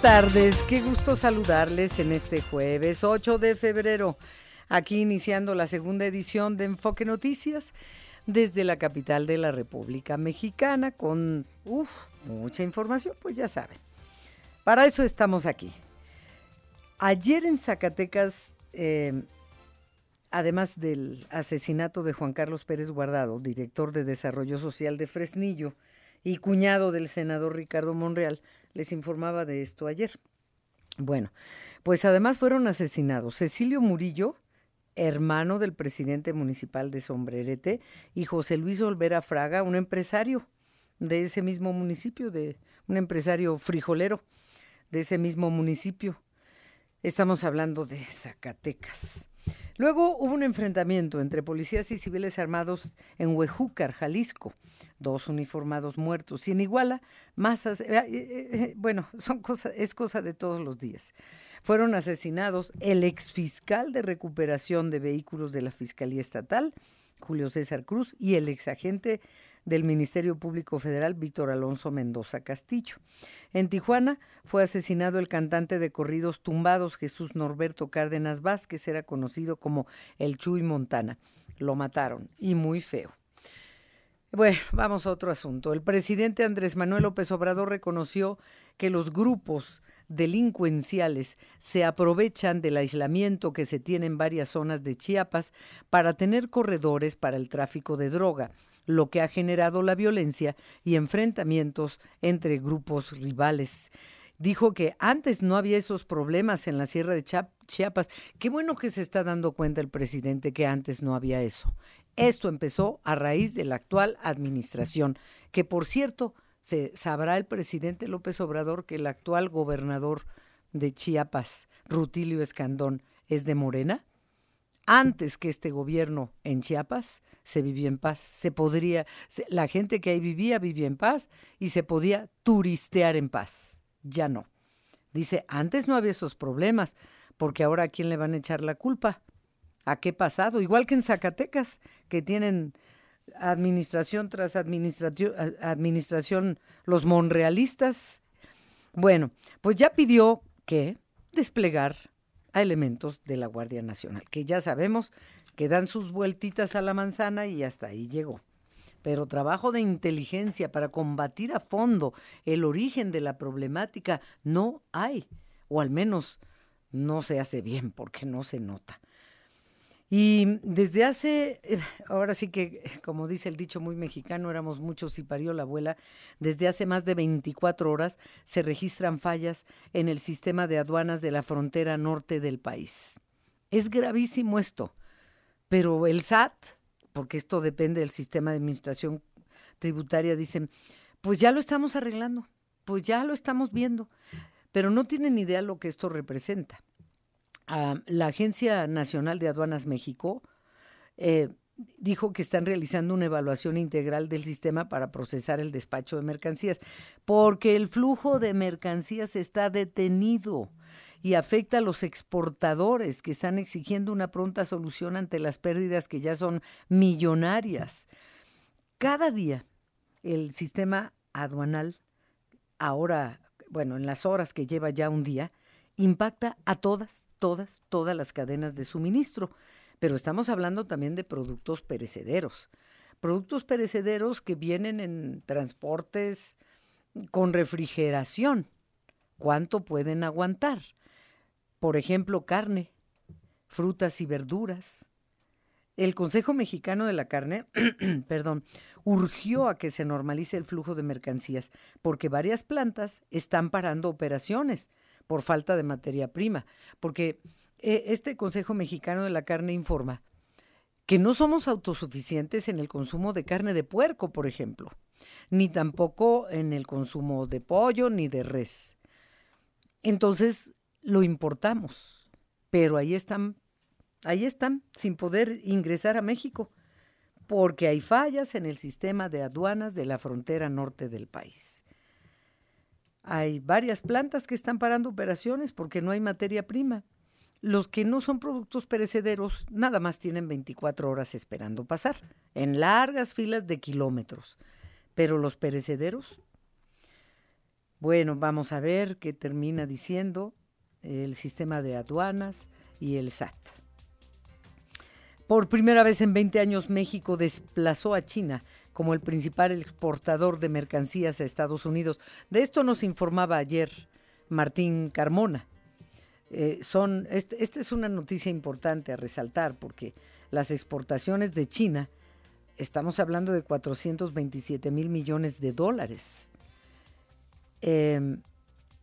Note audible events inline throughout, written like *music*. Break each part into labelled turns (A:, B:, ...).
A: Buenas tardes, qué gusto saludarles en este jueves 8 de febrero, aquí iniciando la segunda edición de Enfoque Noticias desde la capital de la República Mexicana con mucha información, pues ya saben. Para eso estamos aquí. Ayer en Zacatecas, eh, además del asesinato de Juan Carlos Pérez Guardado, director de Desarrollo Social de Fresnillo y cuñado del senador Ricardo Monreal, les informaba de esto ayer. Bueno, pues además fueron asesinados Cecilio Murillo, hermano del presidente municipal de Sombrerete, y José Luis Olvera Fraga, un empresario de ese mismo municipio, de un empresario frijolero de ese mismo municipio. Estamos hablando de Zacatecas. Luego hubo un enfrentamiento entre policías y civiles armados en Huejúcar, Jalisco. Dos uniformados muertos. Y en Iguala, masas. Eh, eh, eh, bueno, *laughs* son cosas, es cosa de todos los días. Fueron asesinados el exfiscal de recuperación de vehículos de la Fiscalía Estatal, Julio César Cruz, y el exagente del Ministerio Público Federal Víctor Alonso Mendoza Castillo. En Tijuana fue asesinado el cantante de corridos tumbados Jesús Norberto Cárdenas Vázquez, era conocido como el Chuy Montana. Lo mataron y muy feo. Bueno, vamos a otro asunto. El presidente Andrés Manuel López Obrador reconoció que los grupos delincuenciales se aprovechan del aislamiento que se tiene en varias zonas de Chiapas para tener corredores para el tráfico de droga, lo que ha generado la violencia y enfrentamientos entre grupos rivales. Dijo que antes no había esos problemas en la Sierra de Chiapas. Qué bueno que se está dando cuenta el presidente que antes no había eso. Esto empezó a raíz de la actual administración, que por cierto, se sabrá el presidente López Obrador que el actual gobernador de Chiapas, Rutilio Escandón, es de Morena. Antes que este gobierno en Chiapas se vivía en paz, se podría, la gente que ahí vivía vivía en paz y se podía turistear en paz. Ya no. Dice, antes no había esos problemas, porque ahora a quién le van a echar la culpa. ¿A qué pasado? Igual que en Zacatecas, que tienen administración tras administración, los monrealistas. Bueno, pues ya pidió que desplegar a elementos de la Guardia Nacional, que ya sabemos que dan sus vueltitas a la manzana y hasta ahí llegó. Pero trabajo de inteligencia para combatir a fondo el origen de la problemática no hay, o al menos no se hace bien porque no se nota. Y desde hace, eh, ahora sí que, como dice el dicho muy mexicano, éramos muchos y parió la abuela, desde hace más de 24 horas se registran fallas en el sistema de aduanas de la frontera norte del país. Es gravísimo esto, pero el SAT, porque esto depende del sistema de administración tributaria, dicen, pues ya lo estamos arreglando, pues ya lo estamos viendo, pero no tienen idea lo que esto representa la Agencia Nacional de Aduanas México eh, dijo que están realizando una evaluación integral del sistema para procesar el despacho de mercancías, porque el flujo de mercancías está detenido y afecta a los exportadores que están exigiendo una pronta solución ante las pérdidas que ya son millonarias. Cada día el sistema aduanal, ahora, bueno, en las horas que lleva ya un día, impacta a todas, todas, todas las cadenas de suministro. Pero estamos hablando también de productos perecederos. Productos perecederos que vienen en transportes con refrigeración. ¿Cuánto pueden aguantar? Por ejemplo, carne, frutas y verduras. El Consejo Mexicano de la Carne, *clears throat* perdón, urgió a que se normalice el flujo de mercancías porque varias plantas están parando operaciones por falta de materia prima, porque eh, este Consejo Mexicano de la Carne informa que no somos autosuficientes en el consumo de carne de puerco, por ejemplo, ni tampoco en el consumo de pollo ni de res. Entonces lo importamos, pero ahí están ahí están, sin poder ingresar a México, porque hay fallas en el sistema de aduanas de la frontera norte del país. Hay varias plantas que están parando operaciones porque no hay materia prima. Los que no son productos perecederos nada más tienen 24 horas esperando pasar, en largas filas de kilómetros. Pero los perecederos, bueno, vamos a ver qué termina diciendo el sistema de aduanas y el SAT. Por primera vez en 20 años México desplazó a China como el principal exportador de mercancías a Estados Unidos. De esto nos informaba ayer Martín Carmona. Eh, son, este, esta es una noticia importante a resaltar porque las exportaciones de China, estamos hablando de 427 mil millones de dólares, em,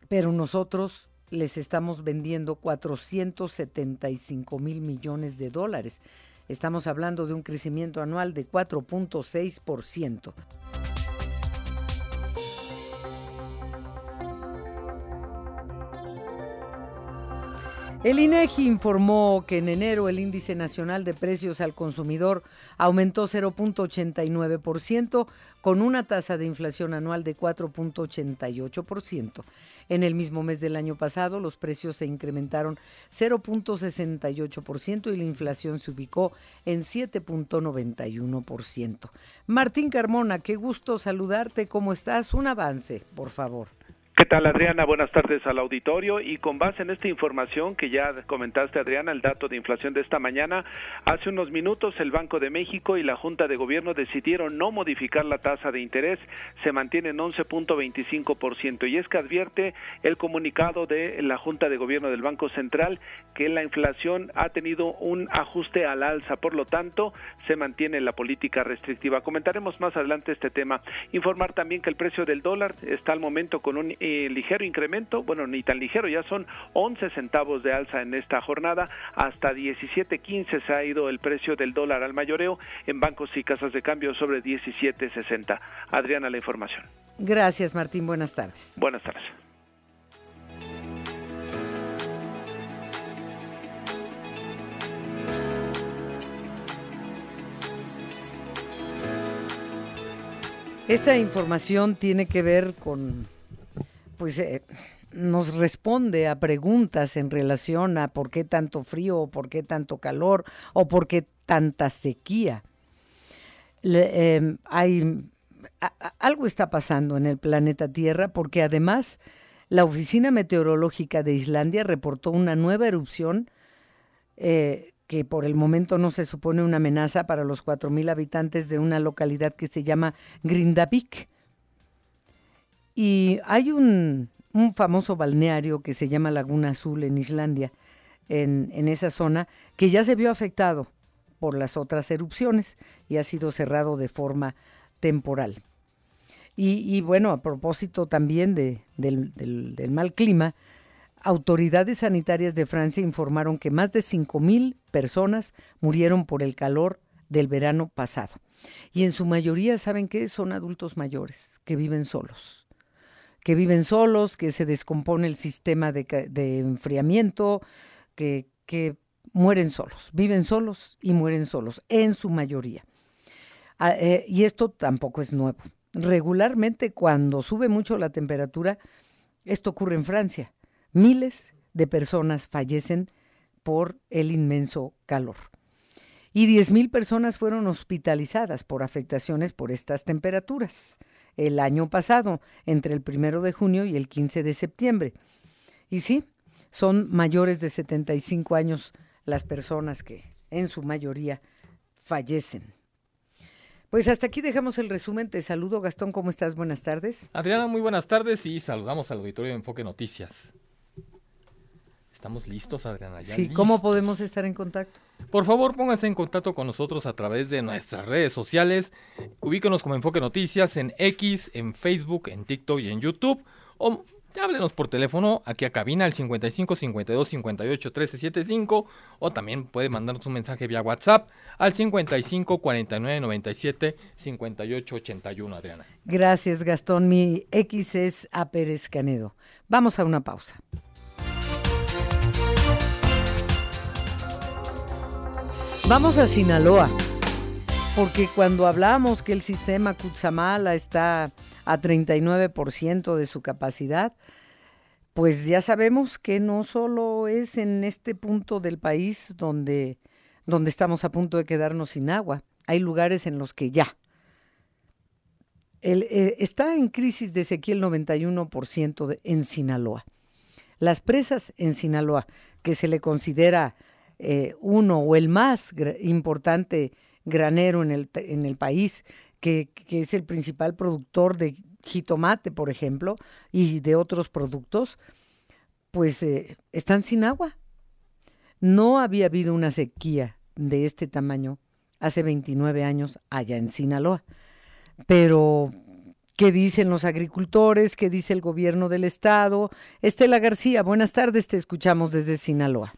A: pero nosotros les estamos vendiendo 475 mil millones de dólares. Estamos hablando de un crecimiento anual de 4.6%. El INEGI informó que en enero el índice nacional de precios al consumidor aumentó 0.89% con una tasa de inflación anual de 4.88%. En el mismo mes del año pasado los precios se incrementaron 0.68% y la inflación se ubicó en 7.91%. Martín Carmona, qué gusto saludarte. ¿Cómo estás? Un avance, por favor.
B: ¿Qué tal Adriana? Buenas tardes al auditorio y con base en esta información que ya comentaste Adriana, el dato de inflación de esta mañana, hace unos minutos el Banco de México y la Junta de Gobierno decidieron no modificar la tasa de interés, se mantiene en 11.25% y es que advierte el comunicado de la Junta de Gobierno del Banco Central que la inflación ha tenido un ajuste al alza, por lo tanto se mantiene la política restrictiva. Comentaremos más adelante este tema. Informar también que el precio del dólar está al momento con un ligero incremento, bueno, ni tan ligero, ya son 11 centavos de alza en esta jornada, hasta 17.15 se ha ido el precio del dólar al mayoreo en bancos y casas de cambio sobre 17.60. Adriana, la información.
A: Gracias, Martín. Buenas tardes.
B: Buenas tardes.
A: Esta información tiene que ver con pues eh, nos responde a preguntas en relación a por qué tanto frío o por qué tanto calor o por qué tanta sequía. Em, hay algo está pasando en el planeta Tierra porque además la Oficina Meteorológica de Islandia reportó una nueva erupción eh, que por el momento no se supone una amenaza para los 4.000 habitantes de una localidad que se llama Grindavik y hay un, famoso balneario que se llama Laguna Azul en Islandia, en, esa zona, que ya se vio afectado por las otras erupciones y ha sido cerrado de forma temporal. Y, bueno, a propósito también de, del, del, mal clima, autoridades sanitarias de Francia informaron que más de 5.000 personas murieron por el calor del verano pasado. Y en su mayoría, ¿saben qué? Son adultos mayores que viven solos que viven solos, que se descompone el sistema de, enfriamiento, que, mueren solos, viven solos y mueren solos, en su mayoría. Ah, eh, y esto tampoco es nuevo. Regularmente cuando sube mucho la temperatura, esto ocurre en Francia. Miles de personas fallecen por el inmenso calor. Y 10.000 personas fueron hospitalizadas por afectaciones por estas temperaturas el año pasado, entre el primero de junio y el 15 de septiembre. Y sí, son mayores de 75 años las personas que en su mayoría fallecen. Pues hasta aquí dejamos el resumen. Te saludo, Gastón. ¿Cómo estás? Buenas tardes.
C: Adriana, muy buenas tardes y saludamos al auditorio de Enfoque Noticias. Estamos listos, Adriana.
A: sí, ¿cómo podemos estar en contacto?
C: Por favor, pónganse en contacto con nosotros a través de nuestras redes sociales. Ubíquenos como Enfoque Noticias en X, en Facebook, en TikTok y en YouTube. O háblenos por teléfono aquí a cabina al 55 52 58 13 75 o también puede mandarnos un mensaje vía WhatsApp al 55 49 97 58 81 Adriana.
A: Gracias Gastón, mi X es a Pérez Canedo. Vamos a una pausa. Vamos a Sinaloa, porque cuando hablamos que el sistema Kutsamala está a 39% de su capacidad, pues ya sabemos que no solo es en este punto del país donde, donde estamos a punto de quedarnos sin agua, hay lugares en los que ya. Eh, está en crisis de sequía el 91% en Sinaloa. Las presas en Sinaloa, que se le considera eh, uno o el más importante granero en el, en el país, que, es el principal productor de jitomate, por ejemplo, y de otros productos, pues eh, están sin agua. No había habido una sequía de este tamaño hace 29 años allá en Sinaloa. Pero, ¿qué dicen los agricultores? ¿Qué dice el gobierno del estado? Estela García, buenas tardes, te escuchamos desde Sinaloa.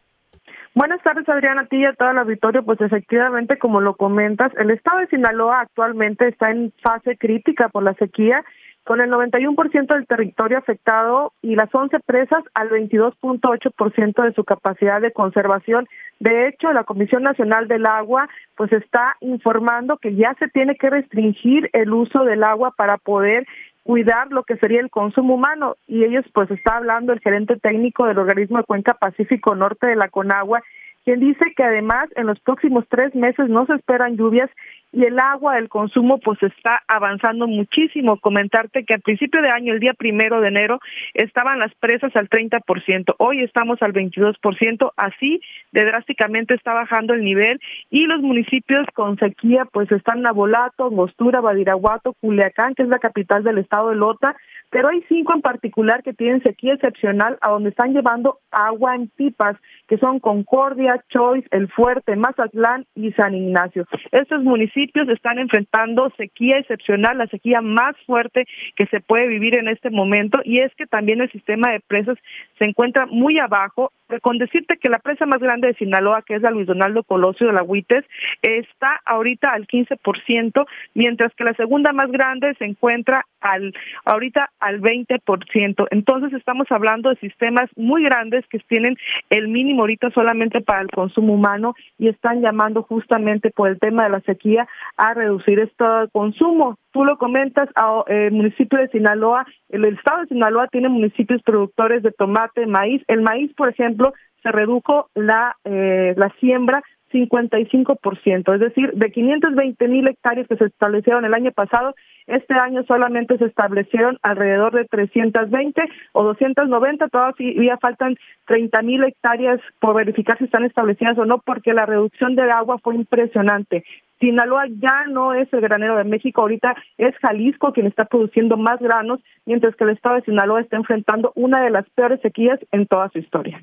D: Buenas tardes, Adriana, a ti y a todo el auditorio. Pues efectivamente, como lo comentas, el estado de Sinaloa actualmente está en fase crítica por la sequía, con el 91% del territorio afectado y las 11 presas al 22.8% de su capacidad de conservación. De hecho, la Comisión Nacional del Agua pues está informando que ya se tiene que restringir el uso del agua para poder cuidar lo que sería el consumo humano. Y ellos pues está hablando el gerente técnico del organismo de Cuenca Pacífico Norte de la Conagua quien dice que además en los próximos tres meses no se esperan lluvias y el agua, el consumo, pues está avanzando muchísimo. Comentarte que al principio de año, el día primero de enero, estaban las presas al 30%, hoy estamos al 22%, así de drásticamente está bajando el nivel y los municipios con sequía, pues están Nabolato, Mostura, Badiraguato, Culiacán, que es la capital del estado de Lota, pero hay cinco en particular que tienen sequía excepcional a donde están llevando agua en pipas, que son Concordia, Choice, El Fuerte, Mazatlán y San Ignacio. Estos municipios están enfrentando sequía excepcional, la sequía más fuerte que se puede vivir en este momento, y es que también el sistema de presas se encuentra muy abajo con decirte que la presa más grande de Sinaloa, que es la Luis Donaldo Colosio de la Huites, está ahorita al 15%, mientras que la segunda más grande se encuentra al ahorita al 20%. Entonces estamos hablando de sistemas muy grandes que tienen el mínimo ahorita solamente para el consumo humano y están llamando justamente por el tema de la sequía a reducir este consumo. Tú lo comentas, el municipio de Sinaloa, el estado de Sinaloa tiene municipios productores de tomate, maíz. El maíz, por ejemplo, se redujo la, eh, la siembra 55%, es decir, de 520 mil hectáreas que se establecieron el año pasado, este año solamente se establecieron alrededor de 320 o 290, todavía faltan 30 mil hectáreas por verificar si están establecidas o no, porque la reducción del agua fue impresionante. Sinaloa ya no es el granero de México, ahorita es Jalisco quien está produciendo más granos, mientras que el estado de Sinaloa está enfrentando una de las peores sequías en toda su historia.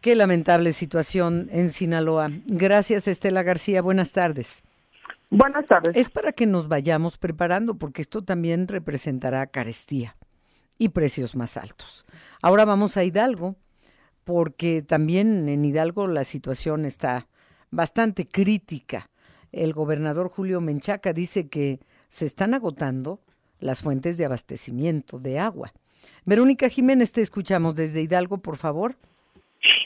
A: Qué lamentable situación en Sinaloa. Gracias, Estela García. Buenas tardes.
D: Buenas tardes.
A: Es para que nos vayamos preparando, porque esto también representará carestía y precios más altos. Ahora vamos a Hidalgo, porque también en Hidalgo la situación está bastante crítica. El gobernador Julio Menchaca dice que se están agotando las fuentes de abastecimiento de agua. Verónica Jiménez, te escuchamos desde Hidalgo, por favor.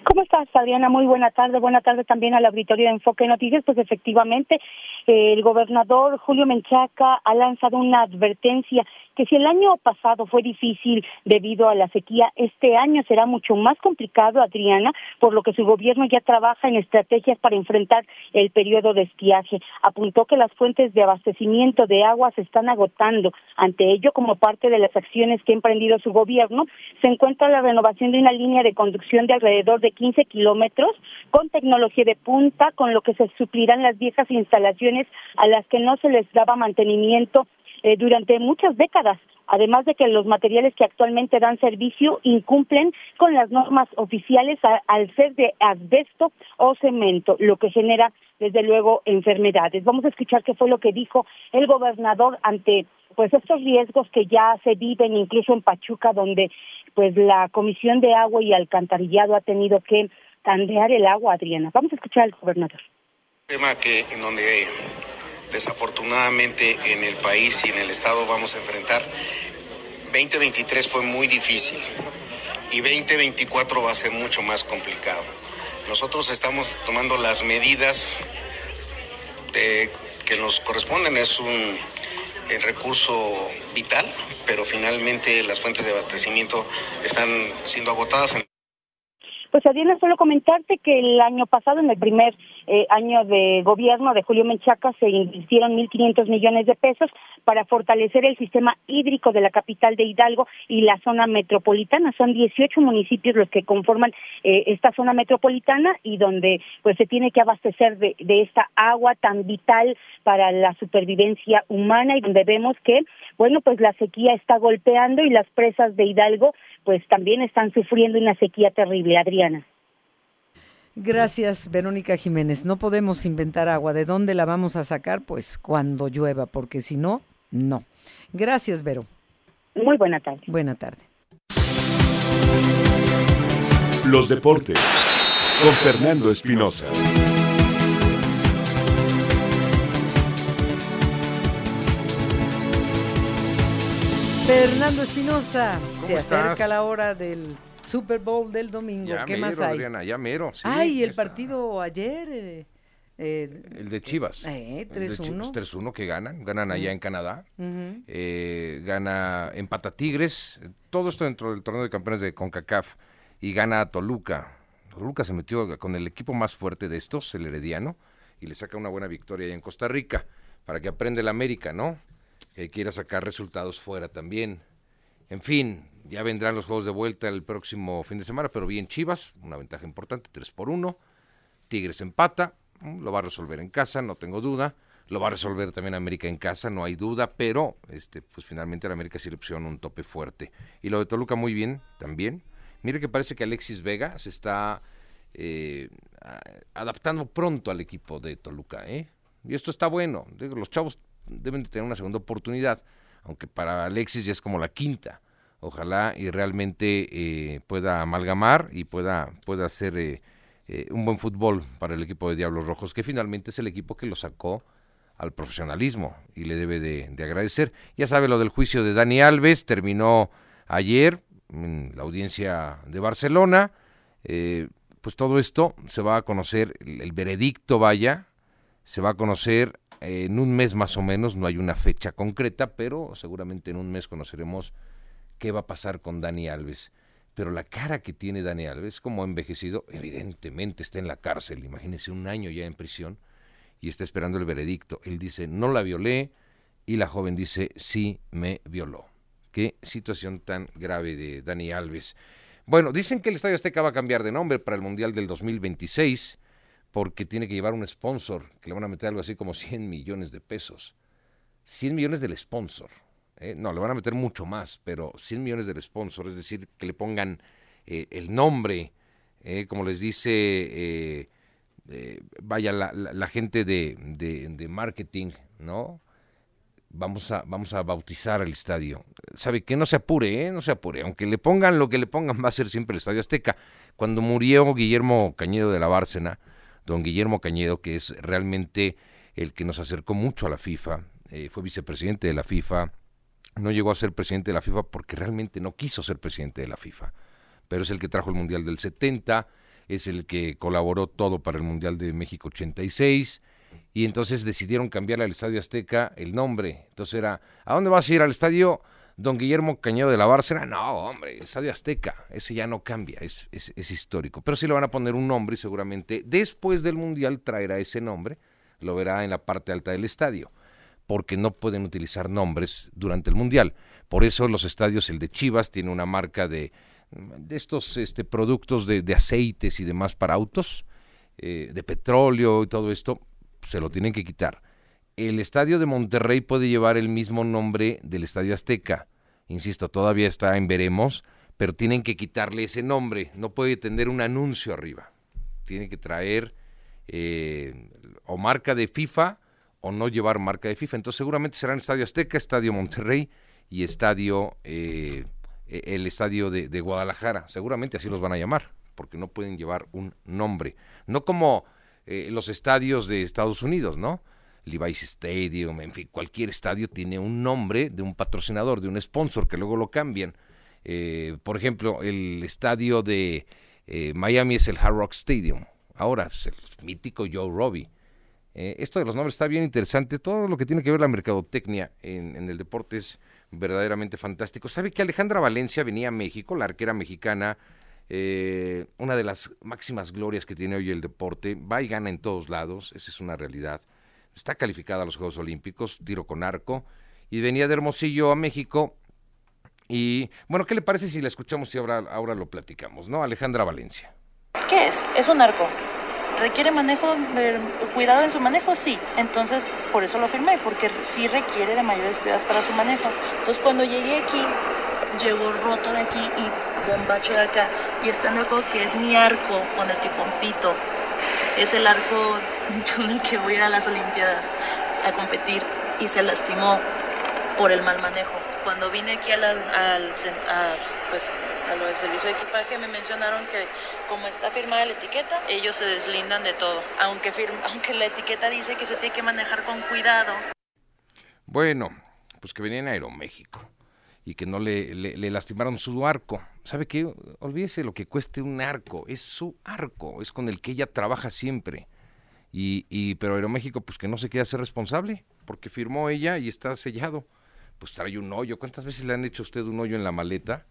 E: ¿Cómo estás, Adriana? Muy buena tarde. Buena tarde también al auditorio de Enfoque Noticias. Pues efectivamente, el gobernador Julio Menchaca ha lanzado una advertencia que si el año pasado fue difícil debido a la sequía, este año será mucho más complicado, Adriana, por lo que su gobierno ya trabaja en estrategias para enfrentar el periodo de estiaje. Apuntó que las fuentes de abastecimiento de agua se están agotando. Ante ello, como parte de las acciones que ha emprendido su gobierno, se encuentra la renovación de una línea de conducción de alrededor de 15 kilómetros con tecnología de punta, con lo que se suplirán las viejas instalaciones a las que no se les daba mantenimiento eh, durante muchas décadas, además de que los materiales que actualmente dan servicio incumplen con las normas oficiales al ser de asbesto o cemento, lo que genera desde luego enfermedades. Vamos a escuchar qué fue lo que dijo el gobernador ante pues estos riesgos que ya se viven incluso en Pachuca donde pues la Comisión de Agua y Alcantarillado ha tenido que candear el agua, Adriana. Vamos a escuchar al gobernador.
F: Tema que en donde desafortunadamente en el país y en el Estado vamos a enfrentar. 2023 fue muy difícil y 2024 va a ser mucho más complicado. Nosotros estamos tomando las medidas que nos corresponden. Es un recurso vital, pero finalmente las fuentes de abastecimiento están siendo agotadas.
E: Pues Adriana, solo comentarte que el año pasado, en el primer eh, año de gobierno de Julio Menchaca, se invirtieron 1.500 millones de pesos para fortalecer el sistema hídrico de la capital de Hidalgo y la zona metropolitana. Son 18 municipios los que conforman eh, esta zona metropolitana y donde pues se tiene que abastecer de, de esta agua tan vital para la supervivencia humana y donde vemos que, bueno, pues la sequía está golpeando y las presas de Hidalgo pues también están sufriendo una sequía terrible, Adriana.
A: Gracias, Verónica Jiménez. No podemos inventar agua. ¿De dónde la vamos a sacar? Pues cuando llueva, porque si no, no. Gracias, Vero.
E: Muy buena tarde.
A: Buena tarde.
G: Los deportes con Fernando Espinosa.
A: Fernando Espinosa,
H: ¿Cómo
A: se acerca
H: estás?
A: la hora del Super Bowl del domingo.
H: Ya
A: ¿Qué
H: mero,
A: más hay?
H: Adriana, ya mero. sí,
A: Ay, el
H: está.
A: partido ayer. eh, eh,
H: El de Chivas.
A: Eh,
H: El de
A: 3-1.
H: Chivas, 3-1 que ganan. Ganan allá en Canadá. Eh, gana empata Tigres. Todo esto dentro del torneo de campeones de CONCACAF. Y gana a Toluca. Toluca se metió con el equipo más fuerte de estos, el Herediano. Y le saca una buena victoria allá en Costa Rica. Para que aprenda el América, ¿no? Que quiera sacar resultados fuera también. En fin, ya vendrán los juegos de vuelta el próximo fin de semana, pero bien Chivas, una ventaja importante, 3 por 1. Tigres empata, lo va a resolver en casa, no tengo duda. Lo va a resolver también América en casa, no hay duda, pero este, pues finalmente la América sí le pusieron un tope fuerte. Y lo de Toluca muy bien también. Mire que parece que Alexis Vega se está eh, adaptando pronto al equipo de Toluca, ¿eh? Y esto está bueno. Los chavos deben de tener una segunda oportunidad, aunque para Alexis ya es como la quinta. Ojalá y realmente eh, pueda amalgamar y pueda, pueda hacer eh, un buen fútbol para el equipo de Diablos Rojos, que finalmente es el equipo que lo sacó al profesionalismo y le debe de, de agradecer. Ya sabe lo del juicio de Dani Alves, terminó ayer en la audiencia de Barcelona. Eh, pues todo esto se va a conocer, el, el veredicto vaya, se va a conocer eh, en un mes más o menos, no hay una fecha concreta, pero seguramente en un mes conoceremos qué va a pasar con Dani Alves. Pero la cara que tiene Dani Alves, como ha envejecido, evidentemente está en la cárcel, imagínese un año ya en prisión y está esperando el veredicto. Él dice, no la violé y la joven dice, sí me violó. Qué situación tan grave de Dani Alves. Bueno, dicen que el Estadio Azteca va a cambiar de nombre para el Mundial del 2026 porque tiene que llevar un sponsor, que le van a meter algo así como 100 millones de pesos. 100 millones del sponsor. ¿Eh? No, le van a meter mucho más, pero 100 millones del sponsor, es decir, que le pongan eh, el nombre, eh, como les dice, eh, vaya, la, la- la gente de, marketing, ¿no? Vamos a, vamos a bautizar el estadio. ¿Sabe qué? No se apure. No se apure. Aunque le pongan lo que le pongan, va a ser siempre el Estadio Azteca. Cuando murió Guillermo Cañedo de la Bárcena, don Guillermo Cañedo, que es realmente el que nos acercó mucho a la FIFA, fue vicepresidente de la FIFA, no llegó a ser presidente de la FIFA porque realmente no quiso ser presidente de la FIFA, pero es el que trajo el Mundial del 70, es el que colaboró todo para el Mundial de México 86, y entonces decidieron cambiarle al Estadio Azteca el nombre. Entonces era, ¿a dónde vas a ir al estadio Don Guillermo Cañedo de la Bárcena? No, hombre, el Estadio Azteca, ese ya no cambia, es, es, histórico. Pero sí le van a poner un nombre y seguramente después del Mundial traerá ese nombre, lo verá en la parte alta del estadio porque no pueden utilizar nombres durante el Mundial. Por eso los estadios, el de Chivas, tiene una marca de, de estos este, productos de, de aceites y demás para autos, eh, de petróleo y todo esto, se lo tienen que quitar. El estadio de Monterrey puede llevar el mismo nombre del estadio Azteca. Insisto, todavía está en veremos, pero tienen que quitarle ese nombre. No puede tener un anuncio arriba. Tiene que traer eh, o marca de FIFA o no llevar marca de FIFA. Entonces seguramente serán Estadio Azteca, Estadio Monterrey y Estadio eh, el Estadio de, Guadalajara. Seguramente así los van a llamar, porque no pueden llevar un nombre. No como eh, los estadios de Estados Unidos, ¿no? Levi's Stadium, en fin, cualquier estadio tiene un nombre de un patrocinador, de un sponsor, que luego lo cambian. Eh, por ejemplo, el estadio de Miami es el Hard Rock Stadium, Ahora, pues, el mítico Joe Robbie. Eh, esto de los nombres está bien interesante. Todo lo que tiene que ver la mercadotecnia en, el deporte es verdaderamente fantástico. ¿Sabe que Alejandra Valencia venía a México, la arquera mexicana, eh, una de las máximas glorias que tiene hoy el deporte? Va y gana en todos lados, esa es una realidad. Está calificada a los Juegos Olímpicos, tiro con arco, y venía de Hermosillo a México. Y bueno, ¿qué le parece si la escuchamos y ahora, ahora lo platicamos, no? Alejandra Valencia.
I: ¿Qué es? Es un arco. ¿Requiere manejo, eh, cuidado en su manejo? Sí. Entonces, por eso lo firmé, porque sí requiere de mayores cuidados para su manejo. Entonces, cuando llegué aquí, llegó roto de aquí y bombacho de acá. Y está en arco que es mi arco con el que compito. Es el arco *laughs* con el que voy a las Olimpiadas a competir y se lastimó por el mal manejo. Cuando vine aquí a, las, al, a, pues, a lo del servicio de equipaje me mencionaron que como está firmada la etiqueta, ellos se deslindan de todo, aunque, firma, aunque la etiqueta dice que se tiene que manejar con cuidado.
H: Bueno, pues que venía en Aeroméxico y que no le, le, lastimaron su arco. ¿Sabe qué? Olvídese lo que cueste un arco, es su arco, es con el que ella trabaja siempre. Y, y pero Aeroméxico pues que no se queda ser responsable, porque firmó ella y está sellado. Pues trae un hoyo. ¿Cuántas veces le han hecho a usted un hoyo en la maleta?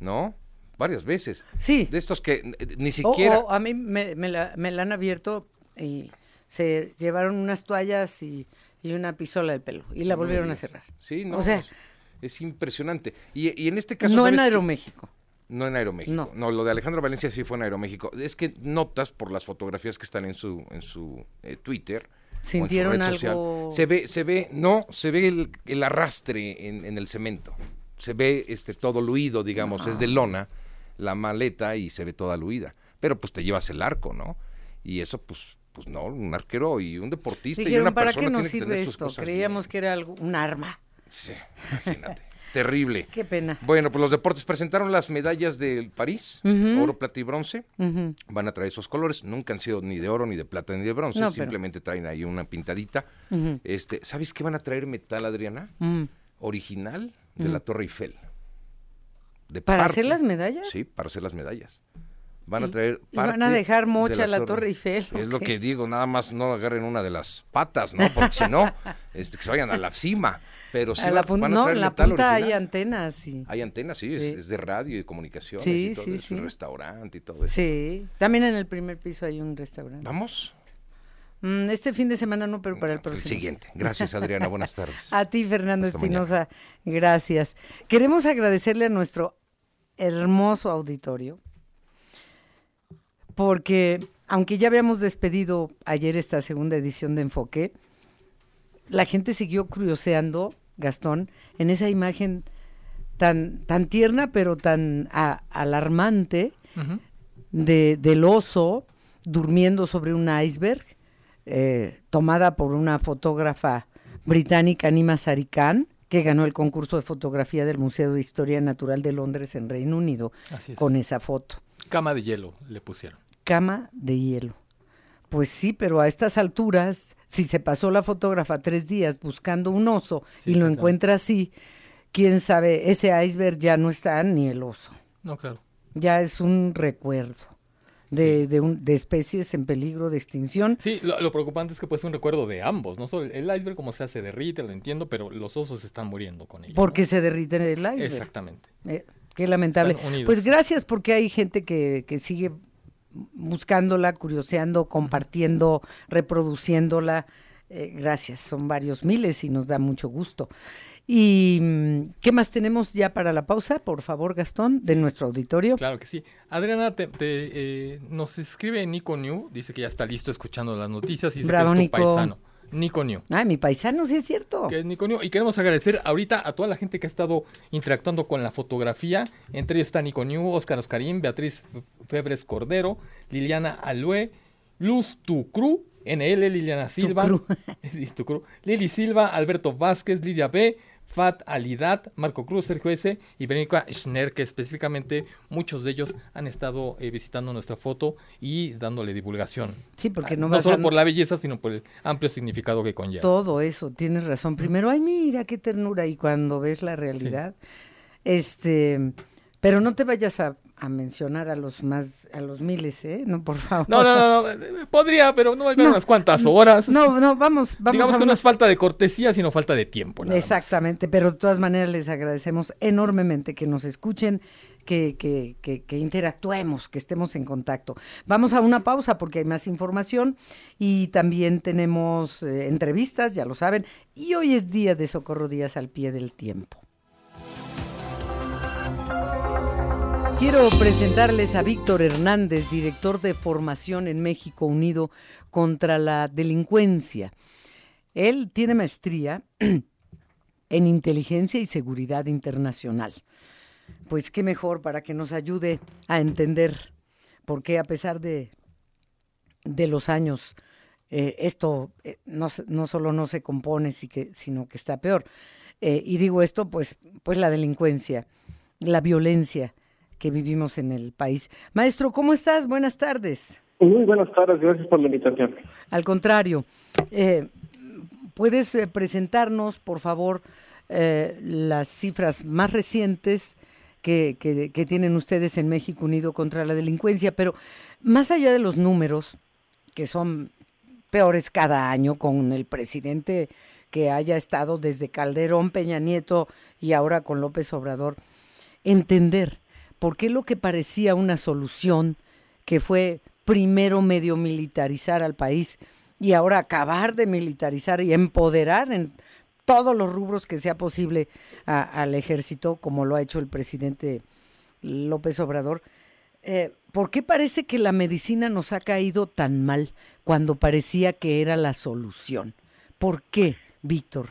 H: ¿No? Varias veces.
A: Sí.
H: De estos que ni siquiera...
A: O, o a mí me, me, la, me, la, han abierto y se llevaron unas toallas y, y una pistola del pelo y la volvieron a cerrar.
H: Sí, no.
A: O sea,
H: es impresionante. Y, y en este caso...
A: No en Aeroméxico.
H: Que, no en Aeroméxico. No. no. lo de Alejandro Valencia sí fue en Aeroméxico. Es que notas por las fotografías que están en su, en su eh, Twitter
A: ¿Sintieron algo?
H: Social, se ve, se ve, no, se ve el, el arrastre en, en, el cemento. Se ve este todo luido, digamos,
A: Ah.
H: es de lona la maleta y se ve toda luida. Pero pues te llevas el arco, ¿no? Y eso pues pues no, un arquero y un deportista
A: Dijeron,
H: y una
A: ¿para
H: persona
A: qué nos sirve esto? Creíamos
H: bien.
A: que era algo, un arma.
H: Sí, imagínate. *laughs* Terrible.
A: Qué pena.
H: Bueno, pues los deportes presentaron las medallas del París, uh -huh. oro, plata y bronce. Uh -huh. Van a traer esos colores. Nunca han sido ni de oro, ni de plata, ni de bronce. No, Simplemente pero... traen ahí una pintadita. Uh -huh. este, ¿Sabes qué van a traer metal, Adriana? Original de la Torre Eiffel.
A: De ¿Para parte. hacer las medallas?
H: Sí, para hacer las medallas. Van a traer
A: y van a dejar mocha de la, la, Torre Eiffel.
H: Es okay. lo que digo, nada más no agarren una de las patas, ¿no? Porque si no, *laughs* este, que se vayan a la cima. Pero sí
A: a la van a
H: no,
A: en la punta original. hay antenas, sí.
H: Hay antenas, sí, sí. Es, es, de radio y comunicaciones
A: sí,
H: y todo
A: sí,
H: eso,
A: sí.
H: restaurante y todo eso.
A: Sí, también en el primer piso hay un restaurante.
H: ¿Vamos?
A: Mm, este fin de semana no, pero para el próximo.
H: El siguiente. Gracias, Adriana. Buenas tardes. *laughs*
A: a ti, Fernando Espinosa. Gracias. Queremos agradecerle a nuestro hermoso auditorio, porque aunque ya habíamos despedido ayer esta segunda edición de Enfoque, la gente siguió curioseando, Gastón, en esa imagen tan, tan tierna pero tan a, alarmante uh -huh. de, del oso durmiendo sobre un iceberg, eh, tomada por una fotógrafa británica, Nima Sarikan, que ganó el concurso de fotografía del Museo de Historia Natural de Londres en Reino Unido con esa foto.
C: Cama de hielo le pusieron.
A: Cama de hielo. Pues sí, pero a estas alturas, si se pasó la fotógrafa tres días buscando un oso sí, y lo encuentra así, quién sabe, ese iceberg ya no está ni el oso.
C: No, claro.
A: Ya es un recuerdo. De, sí. de, un, de, especies en peligro de extinción.
C: Sí, lo, lo, preocupante es que puede ser un recuerdo de ambos, no solo el iceberg como sea se derrite, lo entiendo, pero los osos están muriendo con ello.
A: Porque
C: ¿no?
A: se derrite el iceberg.
C: Exactamente.
A: Eh, qué lamentable. Pues gracias porque hay gente que, que sigue buscándola, curioseando, compartiendo, reproduciéndola. Eh, gracias, son varios miles y nos da mucho gusto. ¿Y qué más tenemos ya para la pausa? Por favor, Gastón, de nuestro auditorio.
C: Claro que sí. Adriana te, te, eh, nos escribe Nico New, dice que ya está listo escuchando las noticias y dice
A: Bravo,
C: que es tu
A: Nico.
C: paisano. Nico New.
A: Ay, mi paisano, sí es cierto.
C: Que es Nico New. Y queremos agradecer ahorita a toda la gente que ha estado interactuando con la fotografía. Entre ellos está Nico New, Oscar Oscarín, Beatriz Febres Cordero, Liliana Alue, Luz Tucru, NL, Liliana Silva, *laughs* Tucru, Lili Silva, Alberto Vázquez, Lidia B., Fat Alidad, Marco Cruz, Sergio S. y Verónica Schner, que específicamente muchos de ellos han estado eh, visitando nuestra foto y dándole divulgación.
A: Sí, porque no,
C: no solo a... por la belleza, sino por el amplio significado que conlleva.
A: Todo eso, tienes razón. Primero, ay, mira qué ternura, y cuando ves la realidad, sí. este Pero no te vayas a, mencionar a los más, a los miles, ¿eh? No, por favor.
C: No, no, no, no. podría, pero no hay unas cuantas horas.
A: No, no, vamos, vamos.
C: Digamos que no es falta de cortesía, sino falta de tiempo.
A: Exactamente, pero de todas maneras les agradecemos enormemente que nos escuchen, que, que, que, interactuemos, que estemos en contacto. Vamos a una pausa porque hay más información y también tenemos eh, entrevistas, ya lo saben, y hoy es día de Socorro Díaz al pie del tiempo. Quiero presentarles a Víctor Hernández, director de formación en México Unido contra la Delincuencia. Él tiene maestría *clears throat* en inteligencia y seguridad internacional. Pues qué mejor para que nos ayude a entender por qué a pesar de, de los años eh, esto eh, no, solo no se compone, sino que está peor. Eh, y digo esto, pues, pues la delincuencia, la violencia, que vivimos en el país. Maestro, ¿cómo estás? Buenas tardes.
J: Muy buenas tardes, gracias por la invitación.
A: Al contrario, eh, ¿puedes eh, presentarnos, por favor, eh, las cifras más recientes que, que, que, tienen ustedes en México Unido contra la delincuencia? Pero más allá de los números, que son peores cada año con el presidente que haya estado desde Calderón, Peña Nieto y ahora con López Obrador, entender ¿por qué lo que parecía una solución, que fue primero medio militarizar al país y ahora acabar de militarizar y empoderar en todos los rubros que sea posible al ejército, como lo ha hecho el presidente López Obrador, eh, ¿por qué parece que la medicina nos ha caído tan mal cuando parecía que era la solución? ¿Por qué, Víctor?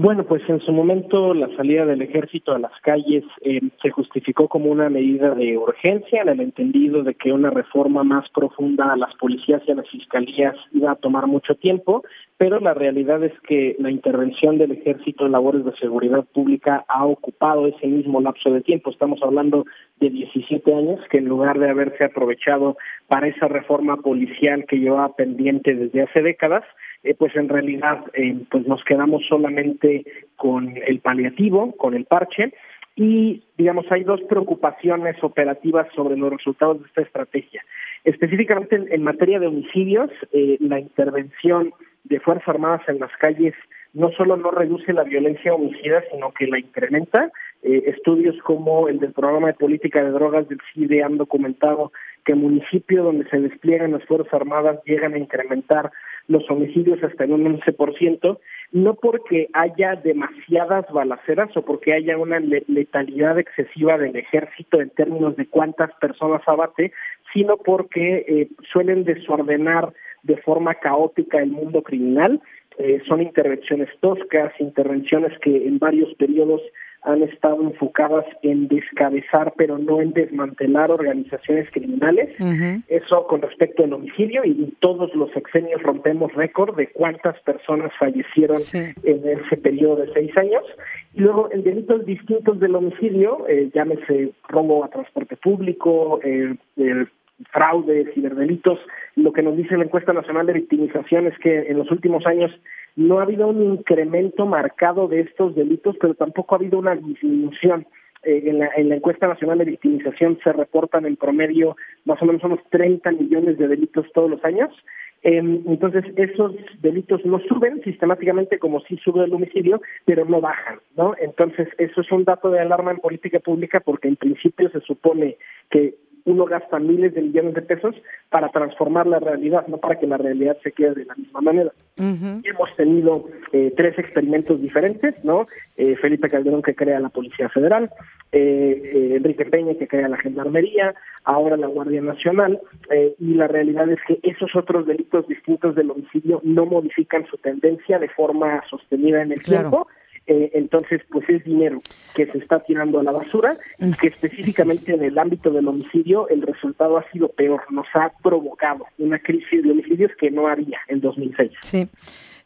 J: Bueno, pues en su momento la salida del ejército a las calles eh, se justificó como una medida de urgencia, en el entendido de que una reforma más profunda a las policías y a las fiscalías iba a tomar mucho tiempo, pero la realidad es que la intervención del ejército en labores de seguridad pública ha ocupado ese mismo lapso de tiempo. Estamos hablando de 17 años que en lugar de haberse aprovechado para esa reforma policial que llevaba pendiente desde hace décadas, eh, pues en realidad eh, pues nos quedamos solamente con el paliativo, con el parche, y digamos hay dos preocupaciones operativas sobre los resultados de esta estrategia. Específicamente en, materia de homicidios, eh, la intervención de Fuerzas Armadas en las calles no solo no reduce la violencia homicida, sino que la incrementa. estudios como el del programa de política de drogas del CIDE han documentado que municipios donde se despliegan las Fuerzas Armadas llegan a incrementar los homicidios hasta en un 11%, no porque haya demasiadas balaceras o porque haya una letalidad excesiva del ejército en términos de cuántas personas abate, sino porque eh, suelen desordenar de forma caótica el mundo criminal. Eh, son intervenciones toscas, intervenciones que en varios periodos han estado enfocadas en descabezar, pero no en desmantelar organizaciones criminales. Eso con respecto al homicidio y todos los sexenios rompemos récord de cuántas personas fallecieron en ese periodo de seis años. Y luego en delitos distintos del homicidio, eh, llámese robo a transporte público, eh, fraude, ciberdelitos, lo que nos dice la encuesta nacional de victimización es que en los últimos años no ha habido un incremento marcado de estos delitos, pero tampoco ha habido una disminución. Eh, en, la, en la encuesta nacional de victimización se reportan en promedio más o menos unos 30 millones de delitos todos los años. Em, entonces, esos delitos no suben sistemáticamente como si sube el homicidio, pero no bajan, ¿no? Entonces, eso es un dato de alarma en política pública porque en principio se supone que uno gasta miles de millones de pesos para transformar la realidad, no para que la realidad se quede de la misma manera. Hemos tenido eh, tres experimentos diferentes, ¿no? Eh, Felipe Calderón que crea la Policía Federal, eh, Enrique Peña que crea la Gendarmería, ahora la Guardia Nacional, y la realidad es que esos otros delitos distintos del homicidio no modifican su tendencia de forma sostenida en el tiempo eh, entonces pues es dinero que se está tirando a la basura y que específicamente en el ámbito del homicidio el resultado ha sido peor, nos ha provocado una crisis de homicidios que no había en 2006.
A: Sí.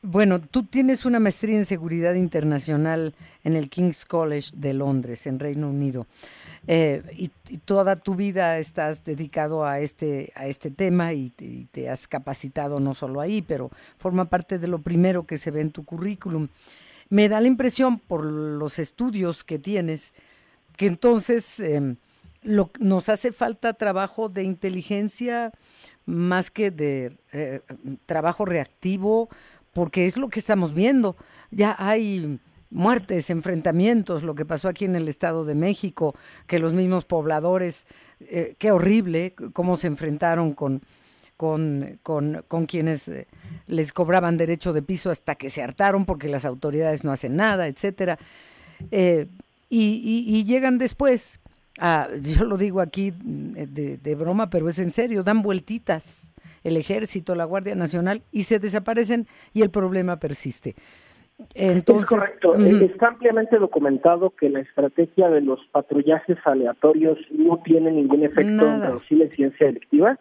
A: Bueno, tú tienes una maestría en seguridad internacional en el King's College de Londres, en Reino Unido, eh, y, toda tu vida estás dedicado a este a este tema y te has capacitado no solo ahí, pero forma parte de lo primero que se ve en tu currículum. Me da la impresión, por los estudios que tienes, que entonces em, nos hace falta trabajo de inteligencia más que de eh, trabajo reactivo, porque es lo que estamos viendo. Ya hay muertes, enfrentamientos, lo que pasó aquí en el Estado de México, que los mismos pobladores, eh, qué horrible cómo se enfrentaron con, con, con, con quienes eh, les cobraban derecho de piso hasta que se hartaron porque las autoridades no hacen nada, etcétera. Eh, y, y, llegan después, a, yo lo digo aquí de, de broma, pero es en serio, dan vueltitas el ejército, la Guardia Nacional y se desaparecen y el problema persiste. Entonces,
J: es correcto. Está ampliamente documentado que la estrategia de los patrullajes aleatorios no tiene ningún efecto en reducir la ciencia delictiva.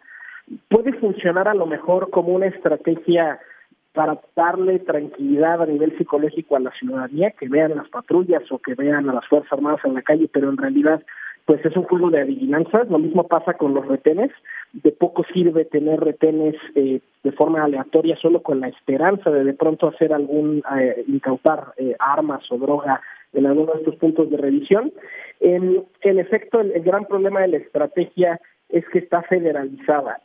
J: Puede funcionar a lo mejor como una estrategia para darle tranquilidad a nivel psicológico a la ciudadanía, que vean las patrullas o que vean a las Fuerzas Armadas en la calle, pero en realidad pues es un juego de adivinanzas. Lo mismo pasa con los retenes. De poco sirve tener retenes eh, de forma aleatoria solo con la esperanza de de pronto hacer algún, eh, incautar eh, armas o droga en alguno de estos puntos de revisión. En, en efecto, el, gran problema de la estrategia es que está federalizada.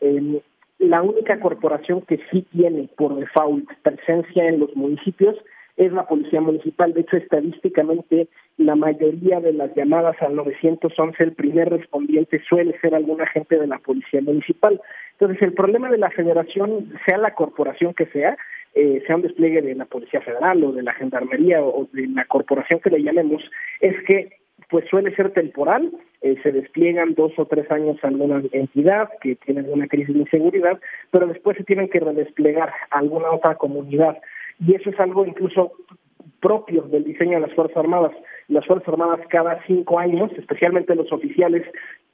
J: la única corporación que sí tiene por default presencia en los municipios es la policía municipal. De hecho, estadísticamente, la mayoría de las llamadas al 911, el primer respondiente suele ser algún agente de la policía municipal. Entonces, el problema de la federación, sea la corporación que sea, eh, sea un despliegue de la Policía Federal o de la Gendarmería o de la corporación que le llamemos, es que pues suele ser temporal, eh, se despliegan dos o tres años alguna entidad que tiene alguna crisis de inseguridad, pero después se tienen que redesplegar a alguna otra comunidad y eso es algo incluso propio del diseño de las Fuerzas Armadas. Las Fuerzas Armadas cada cinco años, especialmente los oficiales,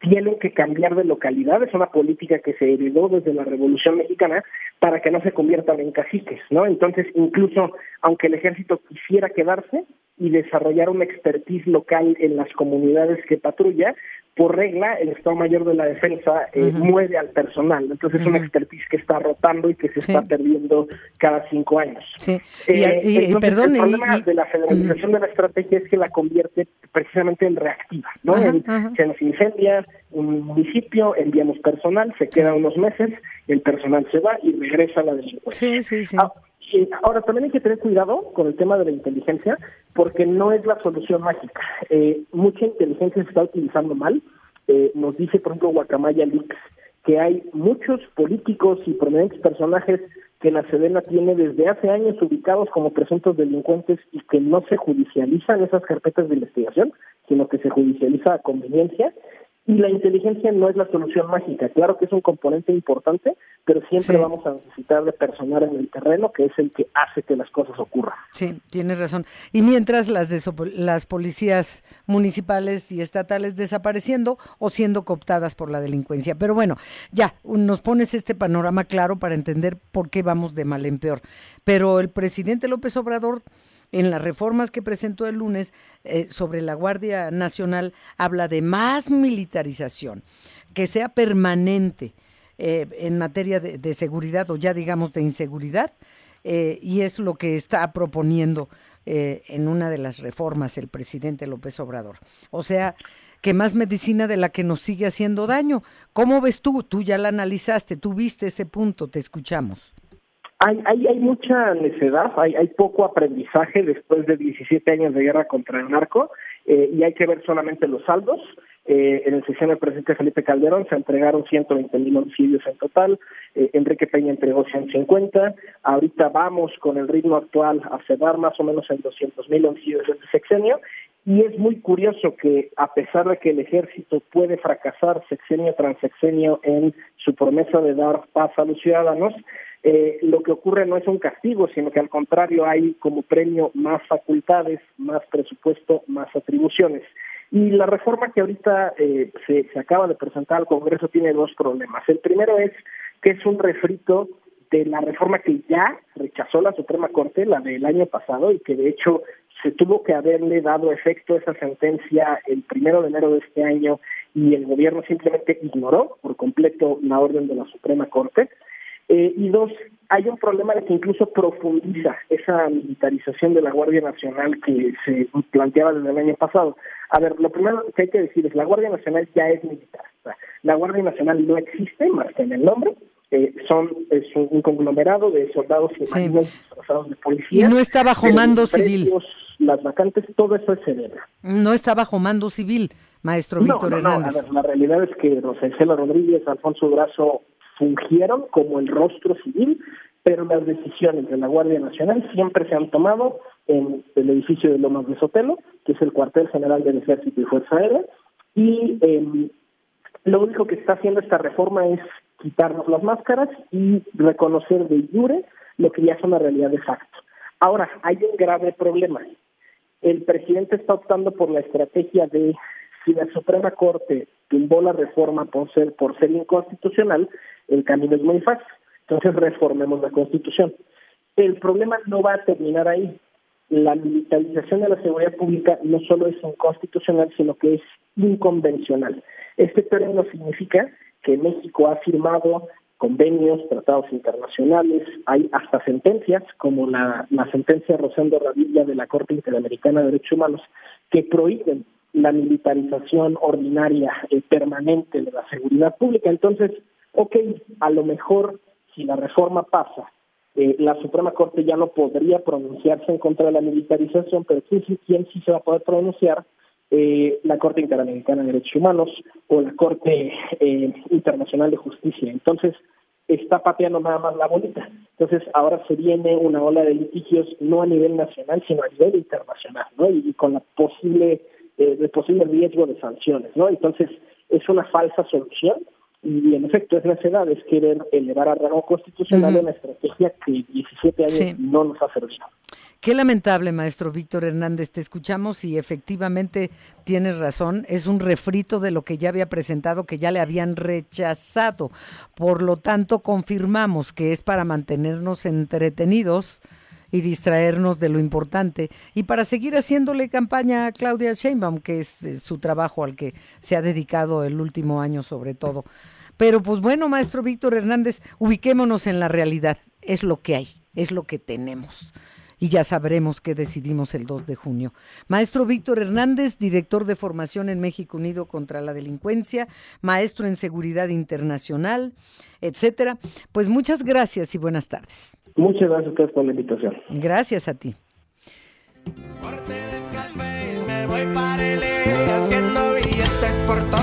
J: tienen que cambiar de localidad. Es una política que se heredó desde la Revolución Mexicana para que no se conviertan en caciques, ¿no? Entonces, incluso aunque el ejército quisiera quedarse y desarrollar una expertise local en las comunidades que patrulla, por regla, el Estado Mayor de la Defensa eh, mueve al personal. Entonces es una expertise que está rotando y que se está perdiendo cada cinco años.
A: Sí. Eh, el
J: problema de la federalización de la estrategia es que la convierte precisamente en reactiva. ¿no? se nos incendia un municipio, enviamos personal, se queda unos meses, el personal se va y regresa a la delincuencia.
A: Sí, sí, sí.
J: Ah, ahora, también hay que tener cuidado con el tema de la inteligencia, porque no es la solución mágica. Eh, mucha inteligencia se está utilizando mal. Eh, nos dice, por ejemplo, Guacamaya Leaks, que hay muchos políticos y prominentes personajes que la Sedena tiene desde hace años ubicados como presuntos delincuentes y que no se judicializan esas carpetas de investigación, sino que se judicializa a conveniencia y la inteligencia no es la solución mágica. Claro que es un componente importante, pero siempre vamos a necesitar de personal en el terreno, que es el que hace que las cosas ocurran.
A: Sí, tienes razón. Y mientras las, de, las policías municipales y estatales desapareciendo o siendo cooptadas por la delincuencia. Pero bueno, ya, nos pones este panorama claro para entender por qué vamos de mal en peor. Pero el presidente López Obrador en las reformas que presentó el lunes eh, sobre la Guardia Nacional habla de más militarización, que sea permanente eh, en materia de, seguridad o ya digamos de inseguridad, eh, y es lo que está proponiendo en una de las reformas el presidente López Obrador. O sea, que más medicina de la que nos sigue haciendo daño. ¿Cómo ves tú? Tú ya la analizaste, tú viste ese punto, te escuchamos.
J: Hay, hay, hay mucha necedad, hay, hay poco aprendizaje después de 17 años de guerra contra el narco eh, y hay que ver solamente los saldos. Eh, en el sesión del presidente Felipe Calderón se entregaron 120 mil homicidios en total, eh, Enrique Peña entregó 150, ahorita vamos con el ritmo actual a cerrar más o menos en 200 mil homicidios este sexenio y es muy curioso que a pesar de que el ejército puede fracasar sexenio tras sexenio en su promesa de dar paz a los ciudadanos, eh, lo que ocurre no es un castigo, sino que al contrario hay como premio más facultades, más presupuesto, más atribuciones. Y la reforma que ahorita eh, se, se acaba de presentar al Congreso tiene dos problemas. El primero es que es un refrito de la reforma que ya rechazó la Suprema Corte, la del año pasado, y que de hecho se tuvo que haberle dado efecto esa sentencia el primero de enero de este año y el gobierno simplemente ignoró por completo la orden de la Suprema Corte. Eh, y dos, hay un problema de que incluso profundiza esa militarización de la Guardia Nacional que se planteaba desde el año pasado. A ver, lo primero que hay que decir es la Guardia Nacional ya es militar. la Guardia Nacional no existe más que en el nombre. Eh, son es un, conglomerado de soldados y sí. disfrazados de policía.
A: Y no está bajo mando civil.
J: Las vacantes, todo eso es cerebra.
A: No está bajo mando civil, maestro Víctor
J: no,
A: Hernández.
J: a ver, la realidad es que Rosicela Rodríguez, Alfonso Brazo fungieron como el rostro civil, pero las decisiones de la Guardia Nacional siempre se han tomado en el edificio de Lomas de Sotelo, que es el cuartel general del Ejército y Fuerza Aérea, y eh, lo único que está haciendo esta reforma es quitarnos las máscaras y reconocer de jure lo que ya es una realidad de facto. Ahora, hay un grave problema. El presidente está optando por la estrategia de si la Suprema Corte tumbó la reforma por ser por ser inconstitucional, el camino es muy fácil. Entonces reformemos la Constitución. El problema no va a terminar ahí. La militarización de la seguridad pública no solo es inconstitucional, sino que es inconvencional. Este término significa que México ha firmado convenios, tratados internacionales, hay hasta sentencias, como la, la sentencia Rosendo Radilla de la Corte Interamericana de Derechos Humanos, que prohíben la militarización ordinaria eh, permanente de la seguridad pública. Entonces, ok, a lo mejor si la reforma pasa, eh, la Suprema Corte ya no podría pronunciarse en contra de la militarización, pero ¿quién, quién sí se va a poder pronunciar? Eh, la Corte Interamericana de Derechos Humanos o la Corte eh, Internacional de Justicia. Entonces, está pateando nada más la bolita. Entonces, ahora se viene una ola de litigios no a nivel nacional, sino a nivel internacional, ¿no? Y, con la posible, eh, el posible riesgo de sanciones, ¿no? Entonces, es una falsa solución y en efecto es necesidad, es querer elevar a rango constitucional una estrategia que 17 años no nos ha servido.
A: Qué lamentable, maestro Víctor Hernández. Te escuchamos y efectivamente tienes razón. Es un refrito de lo que ya había presentado, que ya le habían rechazado. Por lo tanto, confirmamos que es para mantenernos entretenidos y distraernos de lo importante y para seguir haciéndole campaña a Claudia Sheinbaum, que es eh, su trabajo al que se ha dedicado el último año sobre todo. Pero pues bueno, maestro Víctor Hernández, ubiquémonos en la realidad. Es lo que hay, es lo que tenemos y ya sabremos qué decidimos el 2 de junio. Maestro Víctor Hernández, director de formación en México Unido contra la Delincuencia, maestro en seguridad internacional, etcétera. Pues muchas gracias y buenas tardes.
J: Muchas gracias a ustedes por la invitación.
A: Gracias a ti. por todo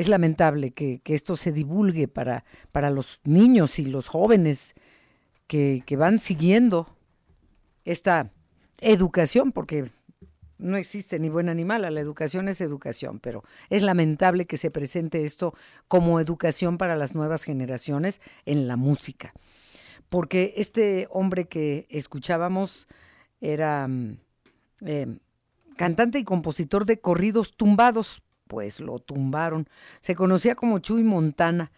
A: es lamentable que, esto se divulgue para, para los niños y los jóvenes que, que van siguiendo esta educación, porque no existe ni buen animal, la educación es educación, pero es lamentable que se presente esto como educación para las nuevas generaciones en la música. Porque este hombre que escuchábamos era mm, eh, cantante y compositor de corridos tumbados, pues lo tumbaron. Se conocía como Chuy Montana.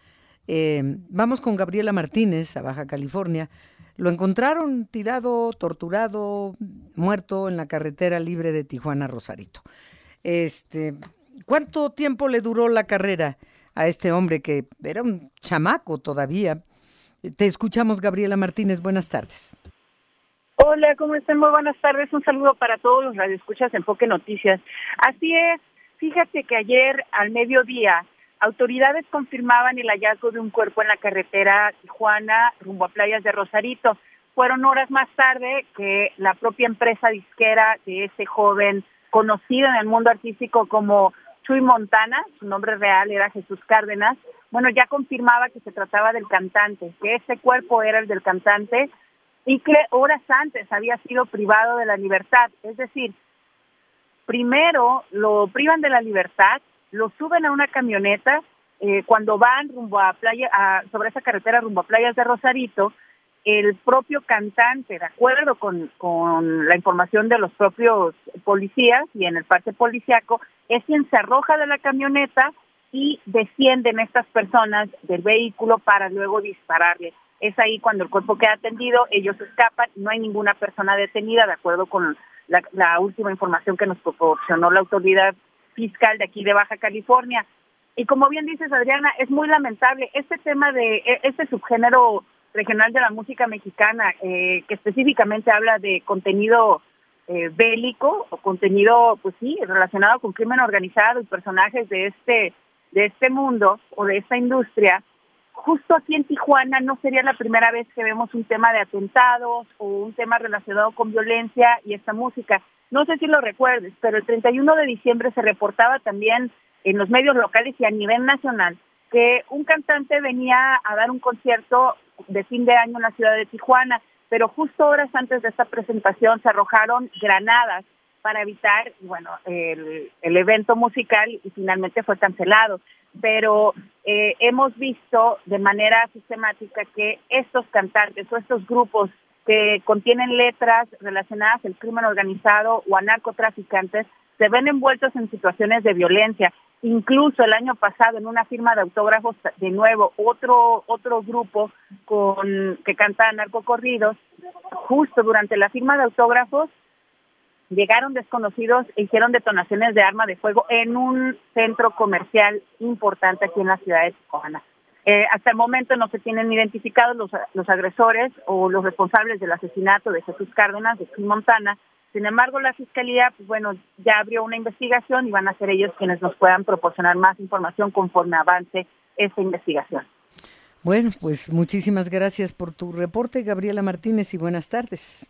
A: Eh, vamos con Gabriela Martínez a Baja California lo encontraron tirado, torturado, muerto en la carretera libre de Tijuana Rosarito. Este, ¿cuánto tiempo le duró la carrera a este hombre que era un chamaco todavía? Te escuchamos, Gabriela Martínez. Buenas tardes.
K: Hola, ¿cómo están? Muy buenas tardes. Un saludo para todos los radioescuchas de Enfoque Noticias. Así es. Fíjate que ayer al mediodía Autoridades confirmaban el hallazgo de un cuerpo en la carretera Tijuana rumbo a playas de Rosarito. Fueron horas más tarde que la propia empresa disquera de ese joven conocido en el mundo artístico como Chuy Montana, su nombre real era Jesús Cárdenas, bueno, ya confirmaba que se trataba del cantante, que ese cuerpo era el del cantante y que horas antes había sido privado de la libertad. Es decir, primero lo privan de la libertad lo suben a una camioneta, eh, cuando van rumbo a playa, sobre esa carretera rumbo a playas de Rosarito, el propio cantante, de acuerdo con, con la información de los propios policías y en el parte policiaco, es quien se arroja de la camioneta y descienden estas personas del vehículo para luego dispararle. Es ahí cuando el cuerpo queda atendido, ellos escapan, no hay ninguna persona detenida, de acuerdo con la, la última información que nos proporcionó la autoridad fiscal de aquí de Baja California. Y como bien dices, Adriana, es muy lamentable este tema de e, este subgénero regional de la música mexicana, eh, que específicamente habla de contenido eh, bélico o contenido, pues sí, relacionado con crimen organizado y personajes de este de este mundo o de esta industria, justo aquí en Tijuana no sería la primera vez que vemos un tema de atentados o un tema relacionado con violencia y esta música. No sé si lo recuerdes, pero el 31 de diciembre se reportaba también en los medios locales y a nivel nacional que un cantante venía a dar un concierto de fin de año en la ciudad de Tijuana, pero justo horas antes de esta presentación se arrojaron granadas para evitar, bueno, el, evento musical y finalmente fue cancelado. Pero eh, hemos visto de manera sistemática que estos cantantes o estos grupos que contienen letras relacionadas al crimen organizado o a narcotraficantes se ven envueltos en situaciones de violencia. Incluso el año pasado en una firma de autógrafos, de nuevo, otro otro grupo con que canta narcocorridos, justo durante la firma de autógrafos llegaron desconocidos e hicieron detonaciones de arma de fuego en un centro comercial importante aquí en la ciudad de Tijuana. Eh, hasta el momento no se tienen identificados los, los agresores o los responsables del asesinato de Jesús Cárdenas de Montana, sin embargo, la Fiscalía, pues bueno, ya abrió una investigación y van a ser ellos quienes nos puedan proporcionar más información conforme avance esta investigación.
A: Bueno, pues muchísimas gracias por tu reporte, Gabriela Martínez, y buenas tardes.